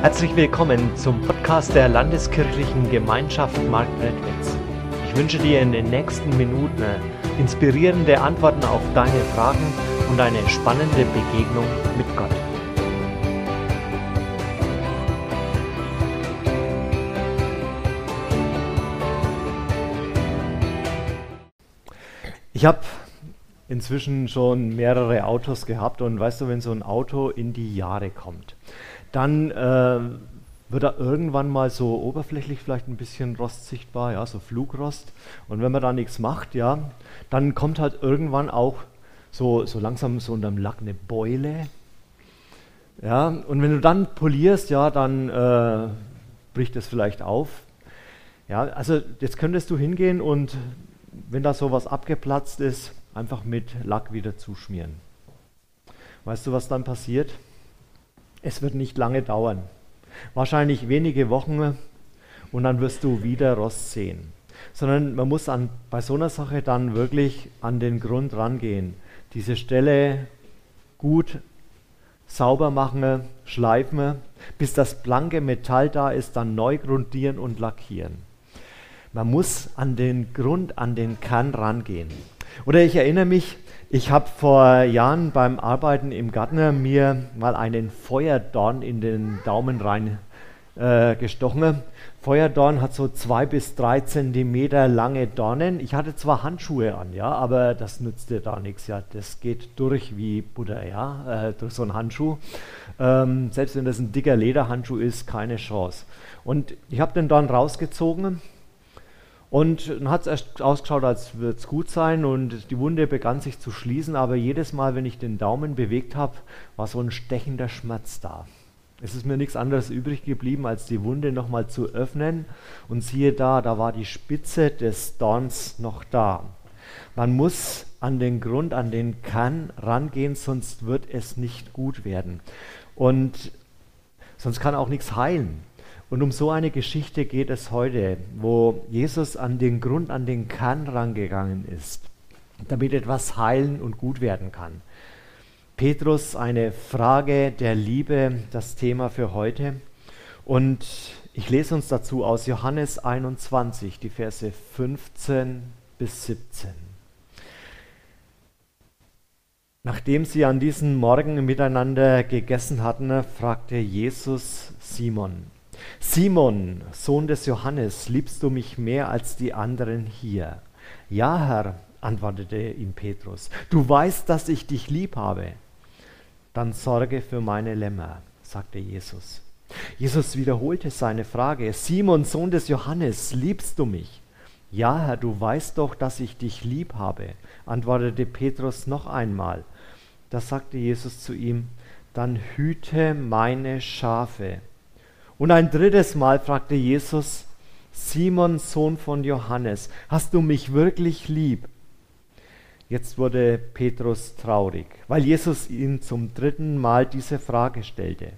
Herzlich willkommen zum Podcast der Landeskirchlichen Gemeinschaft Marktredwitz. Ich wünsche dir in den nächsten Minuten inspirierende Antworten auf deine Fragen und eine spannende Begegnung mit Gott. Ich habe inzwischen schon mehrere Autos gehabt und weißt du, wenn so ein Auto in die Jahre kommt, dann äh, wird da irgendwann mal so oberflächlich vielleicht ein bisschen Rost sichtbar, ja, so Flugrost. Und wenn man da nichts macht, ja, dann kommt halt irgendwann auch so, so langsam so unterm Lack eine Beule. Ja, und wenn du dann polierst, ja, dann äh, bricht es vielleicht auf. Ja, also jetzt könntest du hingehen und wenn da sowas abgeplatzt ist, einfach mit Lack wieder zuschmieren. Weißt du, was dann passiert? Es wird nicht lange dauern. Wahrscheinlich wenige Wochen und dann wirst du wieder Rost sehen. Sondern man muss an, bei so einer Sache dann wirklich an den Grund rangehen. Diese Stelle gut sauber machen, schleifen, bis das blanke Metall da ist, dann neu grundieren und lackieren. Man muss an den Grund, an den Kern rangehen. Oder ich erinnere mich, ich habe vor Jahren beim Arbeiten im Garten mir mal einen Feuerdorn in den Daumen rein äh, gestochen. Feuerdorn hat so zwei bis drei Zentimeter lange Dornen. Ich hatte zwar Handschuhe an, ja, aber das nützte da nichts. Ja, das geht durch wie Butter, ja, äh, durch so einen Handschuh. Ähm, selbst wenn das ein dicker Lederhandschuh ist, keine Chance. Und ich habe den Dorn rausgezogen und dann hat es erst ausgeschaut, als würde es gut sein und die Wunde begann sich zu schließen, aber jedes Mal, wenn ich den Daumen bewegt habe, war so ein stechender Schmerz da. Es ist mir nichts anderes übrig geblieben, als die Wunde nochmal zu öffnen und siehe da, da war die Spitze des Dorns noch da. Man muss an den Grund, an den Kern rangehen, sonst wird es nicht gut werden. Und sonst kann auch nichts heilen. Und um so eine Geschichte geht es heute, wo Jesus an den Grund, an den Kern rangegangen ist, damit etwas heilen und gut werden kann. Petrus, eine Frage der Liebe, das Thema für heute. Und ich lese uns dazu aus Johannes 21, die Verse 15 bis 17. Nachdem sie an diesem Morgen miteinander gegessen hatten, fragte Jesus Simon, Simon, Sohn des Johannes, liebst du mich mehr als die anderen hier? Ja, Herr, antwortete ihm Petrus, du weißt, dass ich dich lieb habe. Dann sorge für meine Lämmer, sagte Jesus. Jesus wiederholte seine Frage, Simon, Sohn des Johannes, liebst du mich? Ja, Herr, du weißt doch, dass ich dich lieb habe, antwortete Petrus noch einmal. Da sagte Jesus zu ihm, dann hüte meine Schafe. Und ein drittes Mal fragte Jesus, Simon, Sohn von Johannes, hast du mich wirklich lieb? Jetzt wurde Petrus traurig, weil Jesus ihm zum dritten Mal diese Frage stellte.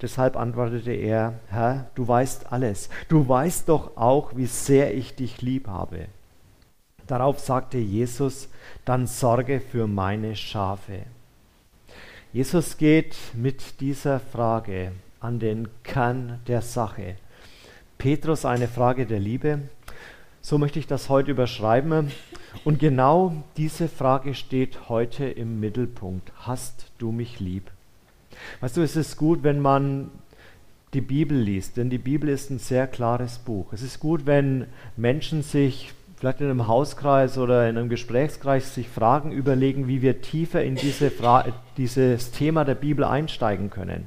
Deshalb antwortete er, Herr, du weißt alles, du weißt doch auch, wie sehr ich dich lieb habe. Darauf sagte Jesus, dann sorge für meine Schafe. Jesus geht mit dieser Frage an den Kern der Sache. Petrus eine Frage der Liebe. So möchte ich das heute überschreiben. Und genau diese Frage steht heute im Mittelpunkt. Hast du mich lieb? Weißt du, es ist gut, wenn man die Bibel liest, denn die Bibel ist ein sehr klares Buch. Es ist gut, wenn Menschen sich vielleicht in einem Hauskreis oder in einem Gesprächskreis sich Fragen überlegen, wie wir tiefer in diese dieses Thema der Bibel einsteigen können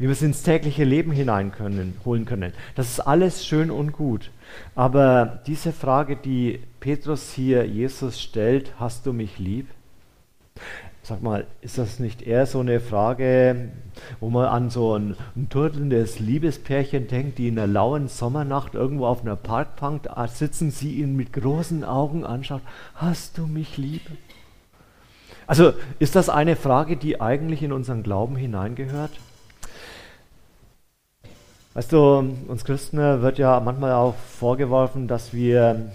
wie wir es ins tägliche Leben hinein können, holen können. Das ist alles schön und gut. Aber diese Frage, die Petrus hier Jesus stellt, hast du mich lieb? Sag mal, ist das nicht eher so eine Frage, wo man an so ein, ein turtelndes Liebespärchen denkt, die in einer lauen Sommernacht irgendwo auf einer Parkbank sitzen, sie ihn mit großen Augen anschaut, hast du mich lieb? Also ist das eine Frage, die eigentlich in unseren Glauben hineingehört? Weißt du, uns Christen wird ja manchmal auch vorgeworfen, dass wir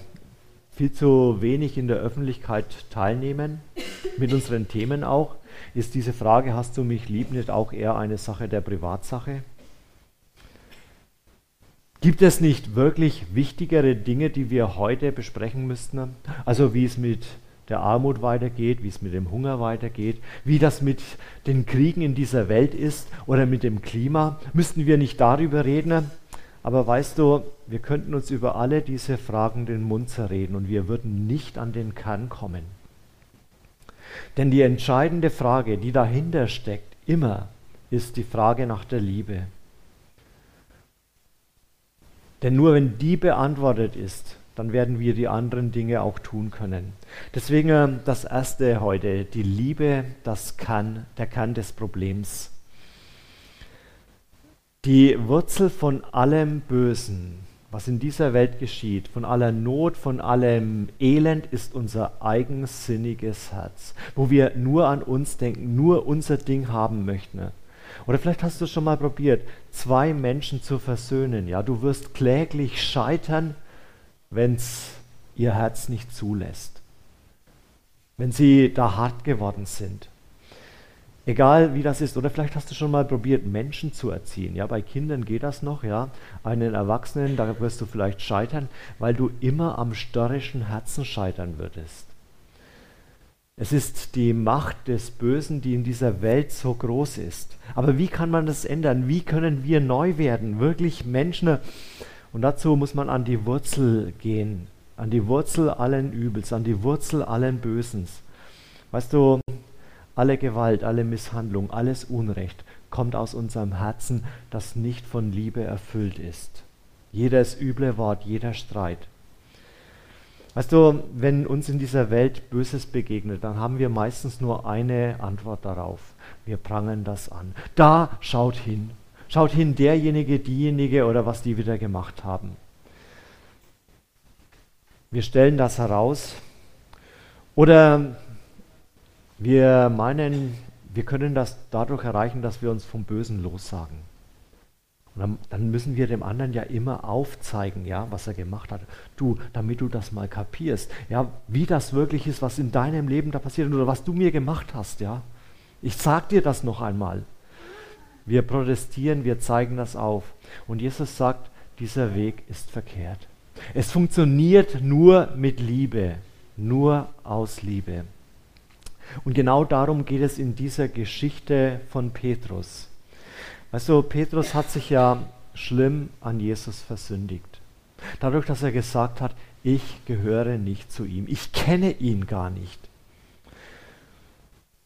viel zu wenig in der Öffentlichkeit teilnehmen, mit unseren Themen auch. Ist diese Frage, hast du mich lieb, nicht auch eher eine Sache der Privatsache? Gibt es nicht wirklich wichtigere Dinge, die wir heute besprechen müssten? Also wie es mit der Armut weitergeht, wie es mit dem Hunger weitergeht, wie das mit den Kriegen in dieser Welt ist oder mit dem Klima. Müssten wir nicht darüber reden? Aber weißt du, wir könnten uns über alle diese Fragen den Mund zerreden und wir würden nicht an den Kern kommen. Denn die entscheidende Frage, die dahinter steckt, immer ist die Frage nach der Liebe. Denn nur wenn die beantwortet ist, dann werden wir die anderen Dinge auch tun können. Deswegen äh, das erste heute, die Liebe, das kann der Kern des Problems. Die Wurzel von allem Bösen, was in dieser Welt geschieht, von aller Not, von allem Elend, ist unser eigensinniges Herz, wo wir nur an uns denken, nur unser Ding haben möchten. Oder vielleicht hast du schon mal probiert, zwei Menschen zu versöhnen. Ja, du wirst kläglich scheitern, wenn es ihr Herz nicht zulässt, wenn sie da hart geworden sind. Egal wie das ist, oder vielleicht hast du schon mal probiert, Menschen zu erziehen. Ja, bei Kindern geht das noch, ja. Einen Erwachsenen, da wirst du vielleicht scheitern, weil du immer am störrischen Herzen scheitern würdest. Es ist die Macht des Bösen, die in dieser Welt so groß ist. Aber wie kann man das ändern? Wie können wir neu werden? Wirklich Menschen und dazu muss man an die Wurzel gehen, an die Wurzel allen Übels, an die Wurzel allen Bösens. Weißt du, alle Gewalt, alle Misshandlung, alles Unrecht kommt aus unserem Herzen, das nicht von Liebe erfüllt ist. Jedes üble Wort, jeder Streit. Weißt du, wenn uns in dieser Welt Böses begegnet, dann haben wir meistens nur eine Antwort darauf. Wir prangern das an. Da schaut hin. Schaut hin, derjenige, diejenige oder was die wieder gemacht haben. Wir stellen das heraus oder wir meinen, wir können das dadurch erreichen, dass wir uns vom Bösen lossagen. Und dann, müssen wir dem anderen ja immer aufzeigen, ja, was er gemacht hat. Du, damit du das mal kapierst, ja, wie das wirklich ist, was in deinem Leben da passiert oder was du mir gemacht hast, ja. Ich sag dir das noch einmal. Wir protestieren, wir zeigen das auf. Und Jesus sagt, dieser Weg ist verkehrt. Es funktioniert nur mit Liebe, nur aus Liebe. Und genau darum geht es in dieser Geschichte von Petrus. Also Petrus hat sich ja schlimm an Jesus versündigt. Dadurch, dass er gesagt hat, ich gehöre nicht zu ihm, ich kenne ihn gar nicht.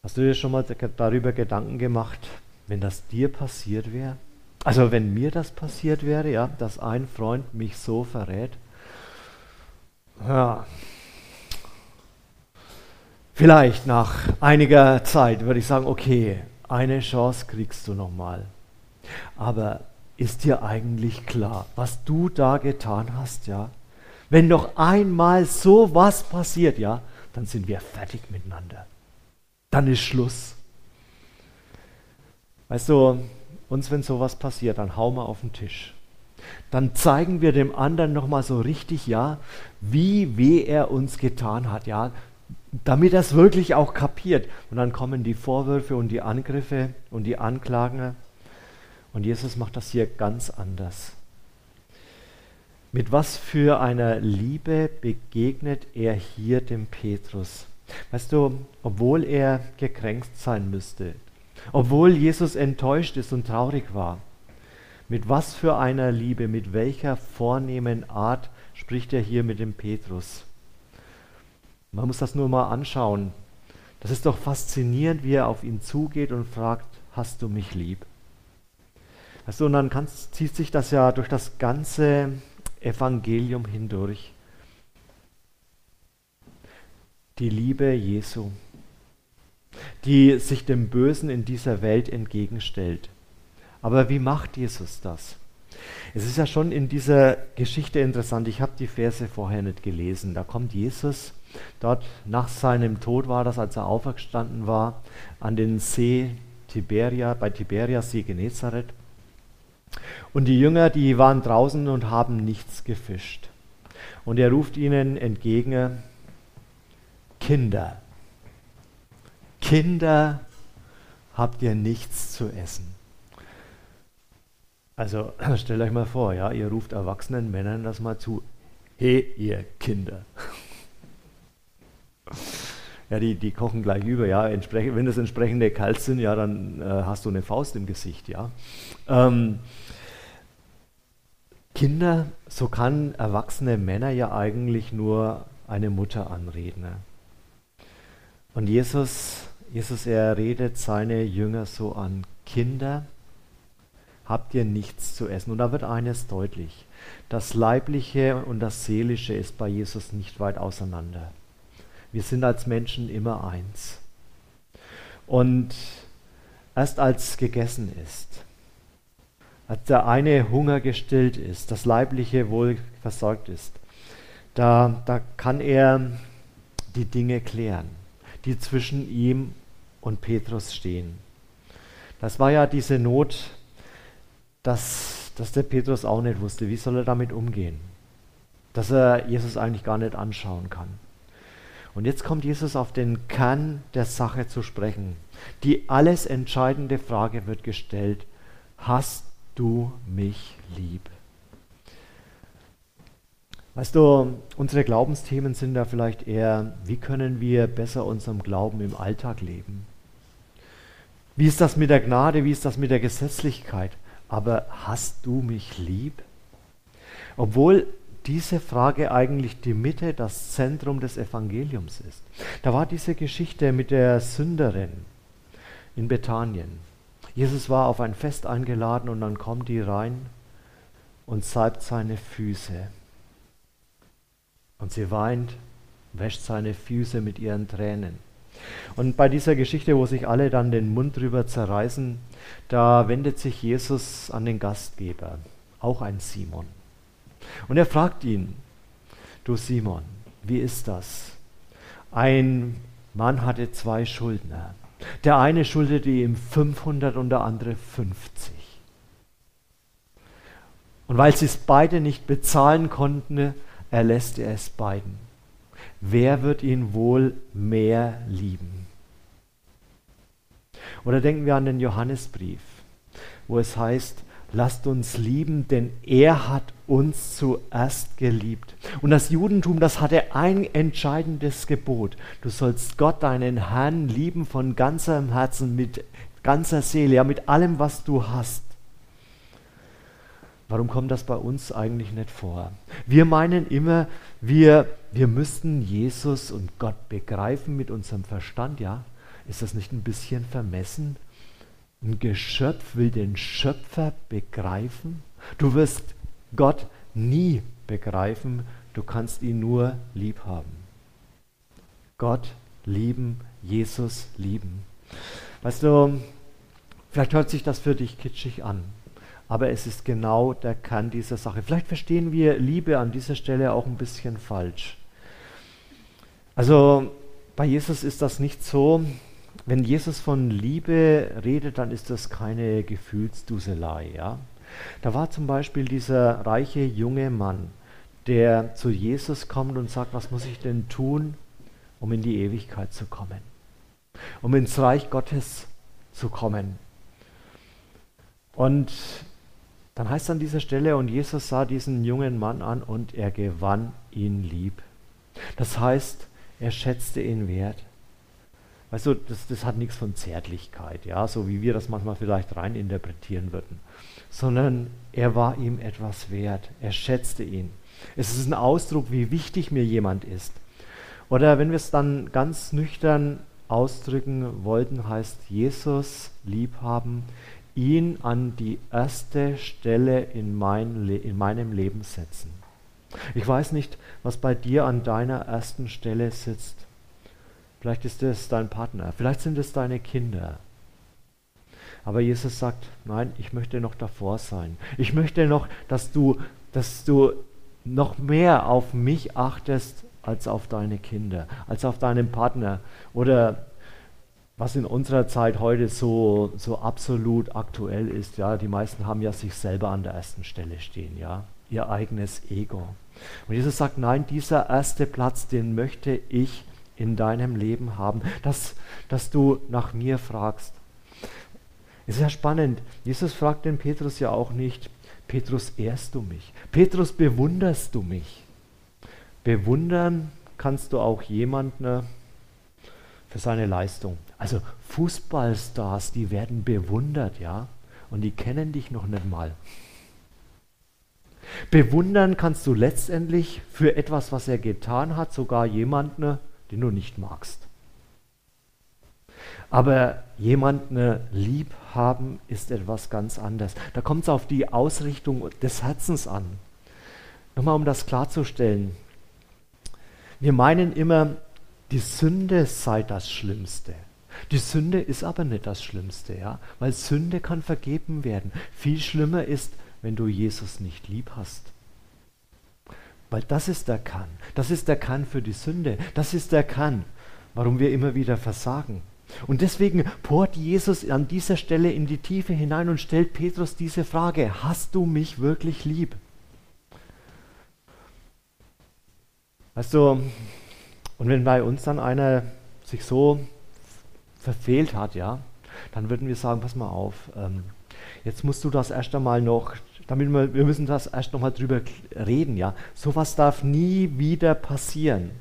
Hast du dir schon mal darüber Gedanken gemacht, wenn das dir passiert wäre? Also wenn mir das passiert wäre, ja, dass ein Freund mich so verrät, ja, vielleicht nach einiger Zeit würde ich sagen, okay, eine Chance kriegst du nochmal. Aber ist dir eigentlich klar, was du da getan hast, ja? Wenn noch einmal so was passiert, ja, dann sind wir fertig miteinander. Dann ist Schluss. Weißt du, uns, wenn sowas passiert, dann hauen wir auf den Tisch. Dann zeigen wir dem anderen nochmal so richtig, ja, wie weh er uns getan hat, ja, damit er es wirklich auch kapiert. Und dann kommen die Vorwürfe und die Angriffe und die Anklagen. Und Jesus macht das hier ganz anders. Mit was für einer Liebe begegnet er hier dem Petrus? Weißt du, obwohl er gekränkt sein müsste, obwohl Jesus enttäuscht ist und traurig war. Mit was für einer Liebe, mit welcher vornehmen Art spricht er hier mit dem Petrus? Man muss das nur mal anschauen. Das ist doch faszinierend, wie er auf ihn zugeht und fragt, hast du mich lieb? Also, und dann kannst, zieht sich das ja durch das ganze Evangelium hindurch. Die Liebe Jesu die sich dem Bösen in dieser Welt entgegenstellt. Aber wie macht Jesus das? Es ist ja schon in dieser Geschichte interessant, ich habe die Verse vorher nicht gelesen. Da kommt Jesus, dort nach seinem Tod war das, als er auferstanden war, an den See Tiberia, bei Tiberias See Genezareth. Und die Jünger, die waren draußen und haben nichts gefischt. Und er ruft ihnen entgegen, Kinder, Kinder, habt ihr nichts zu essen. Also stellt euch mal vor, ja, ihr ruft erwachsenen Männern das mal zu. Hey, ihr Kinder. ja, die, die kochen gleich über, ja. Entsprech wenn das entsprechende kalt sind, ja, dann äh, hast du eine Faust im Gesicht, ja. Ähm, Kinder, so kann erwachsene Männer ja eigentlich nur eine Mutter anreden. Ne? Und Jesus, Jesus, er redet seine Jünger so an, Kinder, habt ihr nichts zu essen. Und da wird eines deutlich. Das Leibliche und das Seelische ist bei Jesus nicht weit auseinander. Wir sind als Menschen immer eins. Und erst als gegessen ist, als der eine Hunger gestillt ist, das Leibliche wohl versorgt ist, da, da kann er die Dinge klären, die zwischen ihm und Petrus stehen. Das war ja diese Not dass, dass der Petrus auch nicht wusste, wie soll er damit umgehen. Dass er Jesus eigentlich gar nicht anschauen kann. Und jetzt kommt Jesus auf den Kern der Sache zu sprechen. Die alles entscheidende Frage wird gestellt, hast du mich lieb? Weißt du, unsere Glaubensthemen sind da vielleicht eher, wie können wir besser unserem Glauben im Alltag leben? Wie ist das mit der Gnade? Wie ist das mit der Gesetzlichkeit? aber hast du mich lieb? Obwohl diese Frage eigentlich die Mitte, das Zentrum des Evangeliums ist. Da war diese Geschichte mit der Sünderin in Bethanien. Jesus war auf ein Fest eingeladen und dann kommt die rein und salbt seine Füße. Und sie weint, wäscht seine Füße mit ihren Tränen. Und bei dieser Geschichte, wo sich alle dann den Mund drüber zerreißen, da wendet sich Jesus an den Gastgeber, auch ein Simon. Und er fragt ihn, du Simon, wie ist das? Ein Mann hatte zwei Schuldner. Der eine schuldete ihm 500 und der andere 50. Und weil sie es beide nicht bezahlen konnten, erlässt er es beiden wer wird ihn wohl mehr lieben? Oder denken wir an den Johannesbrief, wo es heißt, lasst uns lieben, denn er hat uns zuerst geliebt. Und das Judentum, das hatte ein entscheidendes Gebot. Du sollst Gott, deinen Herrn, lieben von ganzem Herzen, mit ganzer Seele, ja mit allem, was du hast. Warum kommt das bei uns eigentlich nicht vor? Wir meinen immer, wir, wir müssten Jesus und Gott begreifen mit unserem Verstand, ja? Ist das nicht ein bisschen vermessen? Ein Geschöpf will den Schöpfer begreifen? Du wirst Gott nie begreifen, du kannst ihn nur lieb haben. Gott lieben, Jesus lieben. Weißt du, vielleicht hört sich das für dich kitschig an aber es ist genau der Kern dieser Sache. Vielleicht verstehen wir Liebe an dieser Stelle auch ein bisschen falsch. Also bei Jesus ist das nicht so, wenn Jesus von Liebe redet, dann ist das keine Gefühlsduselei. Ja? Da war zum Beispiel dieser reiche junge Mann, der zu Jesus kommt und sagt, was muss ich denn tun, um in die Ewigkeit zu kommen, um ins Reich Gottes zu kommen. Und dann heißt es an dieser Stelle, und Jesus sah diesen jungen Mann an und er gewann ihn lieb. Das heißt, er schätzte ihn wert. Weißt du, das, das hat nichts von Zärtlichkeit, ja, so wie wir das manchmal vielleicht rein interpretieren würden, sondern er war ihm etwas wert. Er schätzte ihn. Es ist ein Ausdruck, wie wichtig mir jemand ist. Oder wenn wir es dann ganz nüchtern ausdrücken wollten, heißt Jesus liebhaben, ihn an die erste Stelle in, mein in meinem Leben setzen. Ich weiß nicht, was bei dir an deiner ersten Stelle sitzt. Vielleicht ist es dein Partner, vielleicht sind es deine Kinder. Aber Jesus sagt, nein, ich möchte noch davor sein. Ich möchte noch, dass du, dass du noch mehr auf mich achtest als auf deine Kinder, als auf deinen Partner oder was in unserer Zeit heute so, so absolut aktuell ist. Ja, die meisten haben ja sich selber an der ersten Stelle stehen, ja, ihr eigenes Ego. Und Jesus sagt, nein, dieser erste Platz, den möchte ich in deinem Leben haben, dass, dass du nach mir fragst. Ist ja spannend. Jesus fragt den Petrus ja auch nicht, Petrus, ehrst du mich? Petrus, bewunderst du mich? Bewundern kannst du auch jemanden für seine Leistung. Also Fußballstars, die werden bewundert, ja, und die kennen dich noch nicht mal. Bewundern kannst du letztendlich für etwas, was er getan hat, sogar jemanden, den du nicht magst. Aber jemanden lieb haben ist etwas ganz anderes. Da kommt es auf die Ausrichtung des Herzens an. Nochmal, um das klarzustellen. Wir meinen immer, die Sünde sei das Schlimmste. Die Sünde ist aber nicht das Schlimmste, ja, weil Sünde kann vergeben werden. Viel schlimmer ist, wenn du Jesus nicht lieb hast. Weil das ist der Kann. Das ist der Kann für die Sünde. Das ist der Kann, warum wir immer wieder versagen. Und deswegen bohrt Jesus an dieser Stelle in die Tiefe hinein und stellt Petrus diese Frage, hast du mich wirklich lieb? Weißt du, und wenn bei uns dann einer sich so verfehlt hat, ja, dann würden wir sagen, pass mal auf, ähm, jetzt musst du das erst einmal noch, damit wir, wir müssen das erst noch mal drüber reden, ja. Sowas darf nie wieder passieren.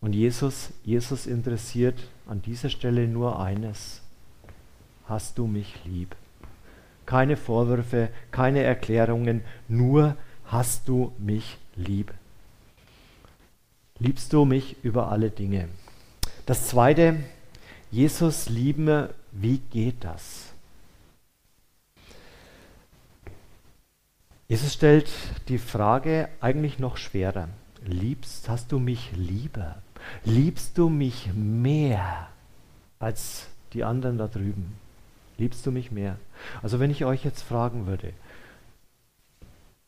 Und Jesus, Jesus interessiert an dieser Stelle nur eines. Hast du mich lieb? Keine Vorwürfe, keine Erklärungen, nur hast du mich lieb. Liebst du mich über alle Dinge? Das zweite, Jesus lieben, wie geht das? Jesus stellt die Frage eigentlich noch schwerer. Liebst, hast du mich lieber? Liebst du mich mehr als die anderen da drüben? Liebst du mich mehr? Also wenn ich euch jetzt fragen würde,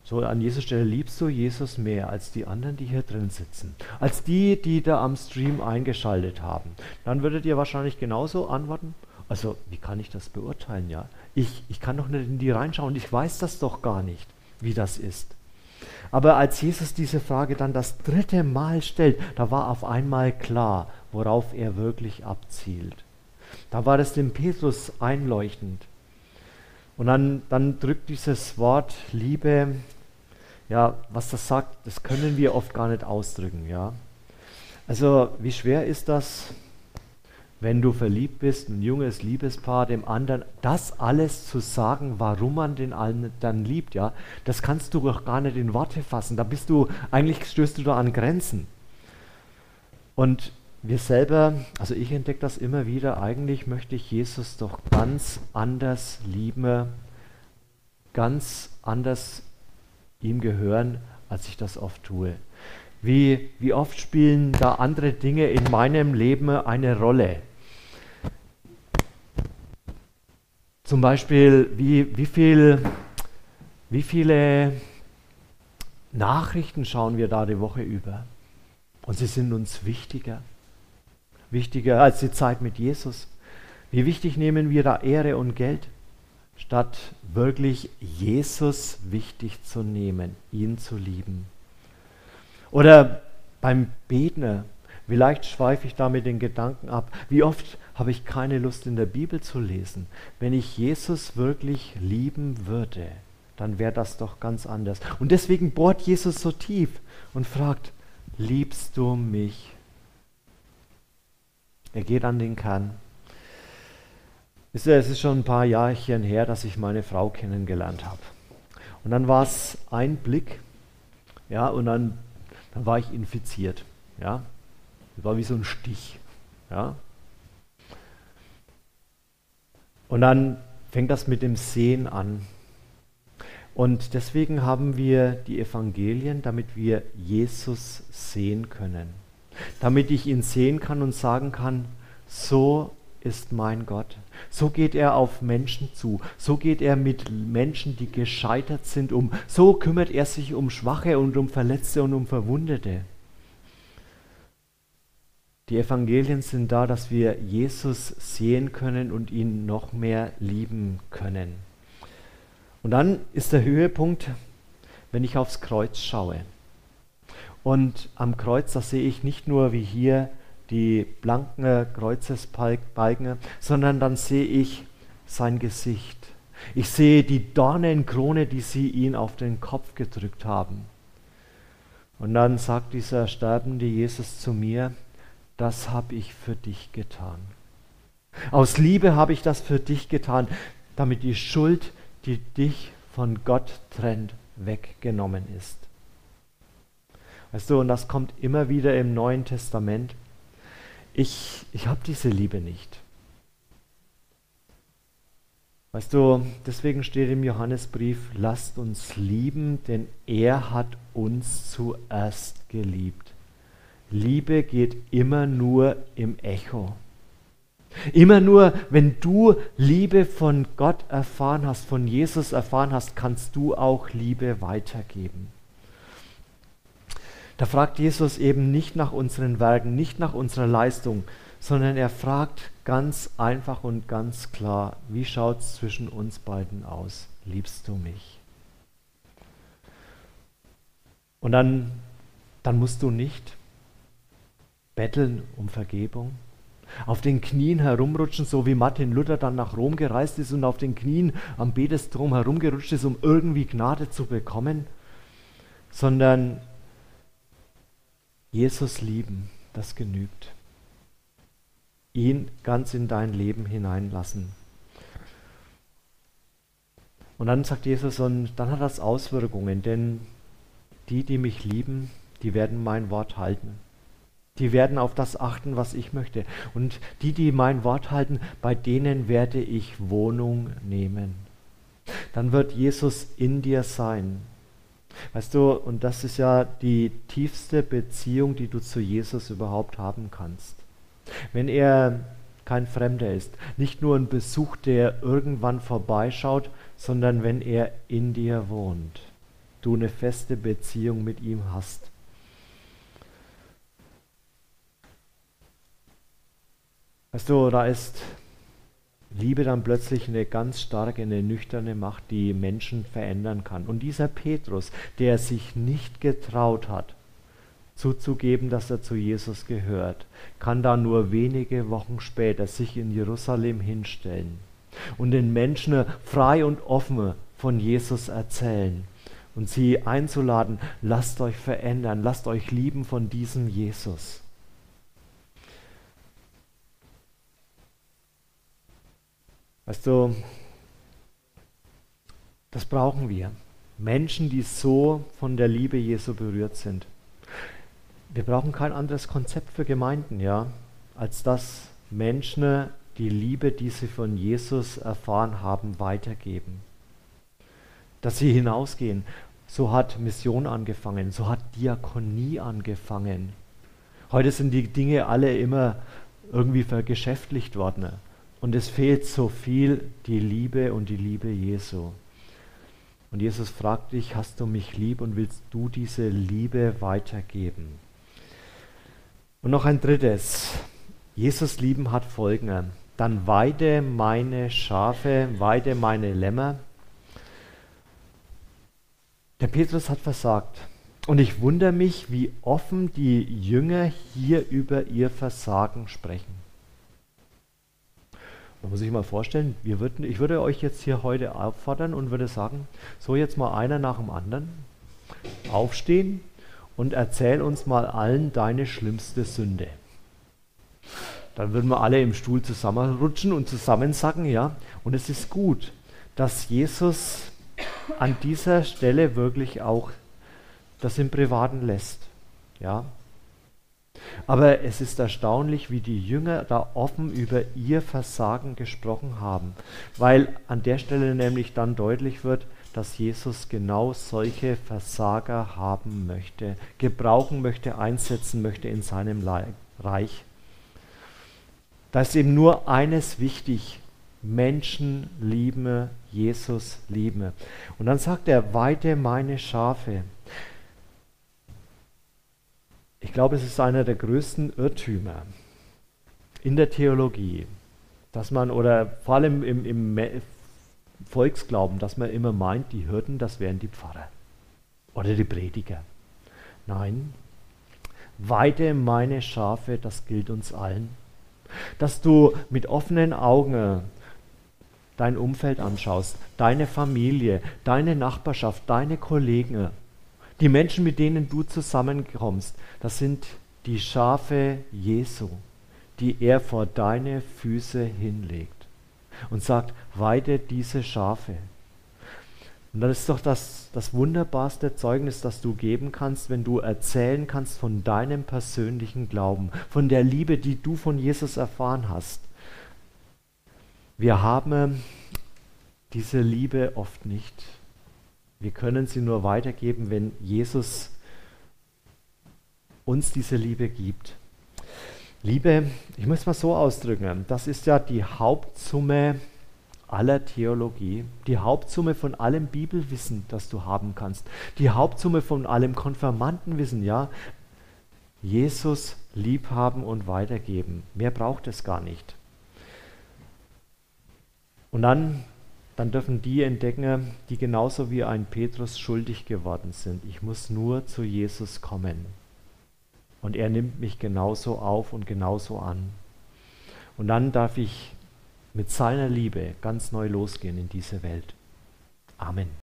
so an dieser Stelle, liebst du Jesus mehr als die anderen, die hier drin sitzen? Als die, die da am Stream eingeschaltet haben? Dann würdet ihr wahrscheinlich genauso antworten. Also, wie kann ich das beurteilen, ja? Ich, ich kann doch nicht in die reinschauen, ich weiß das doch gar nicht, wie das ist. Aber als Jesus diese Frage dann das dritte Mal stellt, da war auf einmal klar, worauf er wirklich abzielt. Da war es dem Petrus einleuchtend. Und dann, dann drückt dieses Wort Liebe, ja, was das sagt, das können wir oft gar nicht ausdrücken, ja. Also, wie schwer ist das, wenn du verliebt bist, ein junges Liebespaar, dem anderen das alles zu sagen, warum man den anderen liebt, ja, das kannst du doch gar nicht in Worte fassen. Da bist du, eigentlich stößt du da an Grenzen. Und wir selber, also ich entdecke das immer wieder, eigentlich möchte ich Jesus doch ganz anders lieben, ganz anders ihm gehören, als ich das oft tue. Wie, wie oft spielen da andere Dinge in meinem Leben eine Rolle? Zum Beispiel, wie, wie, viel, wie viele Nachrichten schauen wir da die Woche über? Und sie sind uns wichtiger. Wichtiger als die Zeit mit Jesus. Wie wichtig nehmen wir da Ehre und Geld, statt wirklich Jesus wichtig zu nehmen, ihn zu lieben. Oder beim Beten, vielleicht schweife ich da mit den Gedanken ab. Wie oft habe ich keine Lust in der Bibel zu lesen. Wenn ich Jesus wirklich lieben würde, dann wäre das doch ganz anders. Und deswegen bohrt Jesus so tief und fragt, liebst du mich? Er geht an den Kern. Es ist schon ein paar Jahrchen her, dass ich meine Frau kennengelernt habe. Und dann war es ein Blick, ja, und dann, dann war ich infiziert. Ja. Das war wie so ein Stich. Ja. Und dann fängt das mit dem Sehen an. Und deswegen haben wir die Evangelien, damit wir Jesus sehen können. Damit ich ihn sehen kann und sagen kann, so ist mein Gott. So geht er auf Menschen zu. So geht er mit Menschen, die gescheitert sind, um. So kümmert er sich um Schwache und um Verletzte und um Verwundete. Die Evangelien sind da, dass wir Jesus sehen können und ihn noch mehr lieben können. Und dann ist der Höhepunkt, wenn ich aufs Kreuz schaue. Und am Kreuz, da sehe ich nicht nur wie hier die blanken Kreuzesbalken, sondern dann sehe ich sein Gesicht. Ich sehe die Dornenkrone, die sie ihn auf den Kopf gedrückt haben. Und dann sagt dieser sterbende Jesus zu mir, das habe ich für dich getan. Aus Liebe habe ich das für dich getan, damit die Schuld, die dich von Gott trennt, weggenommen ist. Weißt du, und das kommt immer wieder im Neuen Testament. Ich, ich habe diese Liebe nicht. Weißt du, deswegen steht im Johannesbrief, lasst uns lieben, denn er hat uns zuerst geliebt. Liebe geht immer nur im Echo. Immer nur, wenn du Liebe von Gott erfahren hast, von Jesus erfahren hast, kannst du auch Liebe weitergeben. Da fragt Jesus eben nicht nach unseren Werken, nicht nach unserer Leistung, sondern er fragt ganz einfach und ganz klar, wie schaut es zwischen uns beiden aus? Liebst du mich? Und dann, dann musst du nicht betteln um Vergebung, auf den Knien herumrutschen, so wie Martin Luther dann nach Rom gereist ist und auf den Knien am Betestrom herumgerutscht ist, um irgendwie Gnade zu bekommen, sondern Jesus lieben, das genügt ihn ganz in dein Leben hineinlassen. Und dann sagt Jesus, und dann hat das Auswirkungen, denn die, die mich lieben, die werden mein Wort halten. Die werden auf das achten, was ich möchte. Und die, die mein Wort halten, bei denen werde ich Wohnung nehmen. Dann wird Jesus in dir sein. Weißt du, und das ist ja die tiefste Beziehung, die du zu Jesus überhaupt haben kannst. Wenn er kein Fremder ist, nicht nur ein Besuch, der irgendwann vorbeischaut, sondern wenn er in dir wohnt, du eine feste Beziehung mit ihm hast. Weißt du, da ist Liebe dann plötzlich eine ganz starke, eine nüchterne Macht, die Menschen verändern kann. Und dieser Petrus, der sich nicht getraut hat, zuzugeben, dass er zu Jesus gehört, kann da nur wenige Wochen später sich in Jerusalem hinstellen und den Menschen frei und offen von Jesus erzählen und sie einzuladen, lasst euch verändern, lasst euch lieben von diesem Jesus. Weißt du, das brauchen wir. Menschen, die so von der Liebe Jesu berührt sind. Wir brauchen kein anderes Konzept für Gemeinden, ja, als dass Menschen die Liebe, die sie von Jesus erfahren haben, weitergeben. Dass sie hinausgehen. So hat Mission angefangen, so hat Diakonie angefangen. Heute sind die Dinge alle immer irgendwie vergeschäftlicht worden. Und es fehlt so viel die Liebe und die Liebe Jesu. Und Jesus fragt dich, hast du mich lieb und willst du diese Liebe weitergeben? Und noch ein drittes. Jesus lieben hat Folgen. Dann weide meine Schafe, weide meine Lämmer. Der Petrus hat versagt. Und ich wundere mich, wie offen die Jünger hier über ihr Versagen sprechen. Man muss sich mal vorstellen, wir würden, ich würde euch jetzt hier heute auffordern und würde sagen, so jetzt mal einer nach dem anderen aufstehen, und erzähl uns mal allen deine schlimmste Sünde. Dann würden wir alle im Stuhl zusammenrutschen und zusammensacken, ja. Und es ist gut, dass Jesus an dieser Stelle wirklich auch das im Privaten lässt, ja. Aber es ist erstaunlich, wie die Jünger da offen über ihr Versagen gesprochen haben, weil an der Stelle nämlich dann deutlich wird, dass Jesus genau solche Versager haben möchte, gebrauchen möchte, einsetzen möchte in seinem Reich. Da ist eben nur eines wichtig, Menschen lieben, Jesus lieben. Und dann sagt er, weide meine Schafe. Ich glaube, es ist einer der größten Irrtümer in der Theologie, dass man, oder vor allem im, im Volksglauben, dass man immer meint, die Hürden, das wären die Pfarrer oder die Prediger. Nein, weide meine Schafe, das gilt uns allen. Dass du mit offenen Augen dein Umfeld anschaust, deine Familie, deine Nachbarschaft, deine Kollegen, die Menschen, mit denen du zusammenkommst, das sind die Schafe Jesu, die er vor deine Füße hinlegt und sagt, weide diese Schafe. Und das ist doch das, das wunderbarste Zeugnis, das du geben kannst, wenn du erzählen kannst von deinem persönlichen Glauben, von der Liebe, die du von Jesus erfahren hast. Wir haben diese Liebe oft nicht. Wir können sie nur weitergeben, wenn Jesus uns diese Liebe gibt. Liebe, ich muss mal so ausdrücken, das ist ja die Hauptsumme aller Theologie, die Hauptsumme von allem Bibelwissen, das du haben kannst, die Hauptsumme von allem Konfirmandenwissen, ja. Jesus liebhaben und weitergeben. Mehr braucht es gar nicht. Und dann, dann dürfen die entdecken, die genauso wie ein Petrus schuldig geworden sind. Ich muss nur zu Jesus kommen. Und er nimmt mich genauso auf und genauso an. Und dann darf ich mit seiner Liebe ganz neu losgehen in diese Welt. Amen.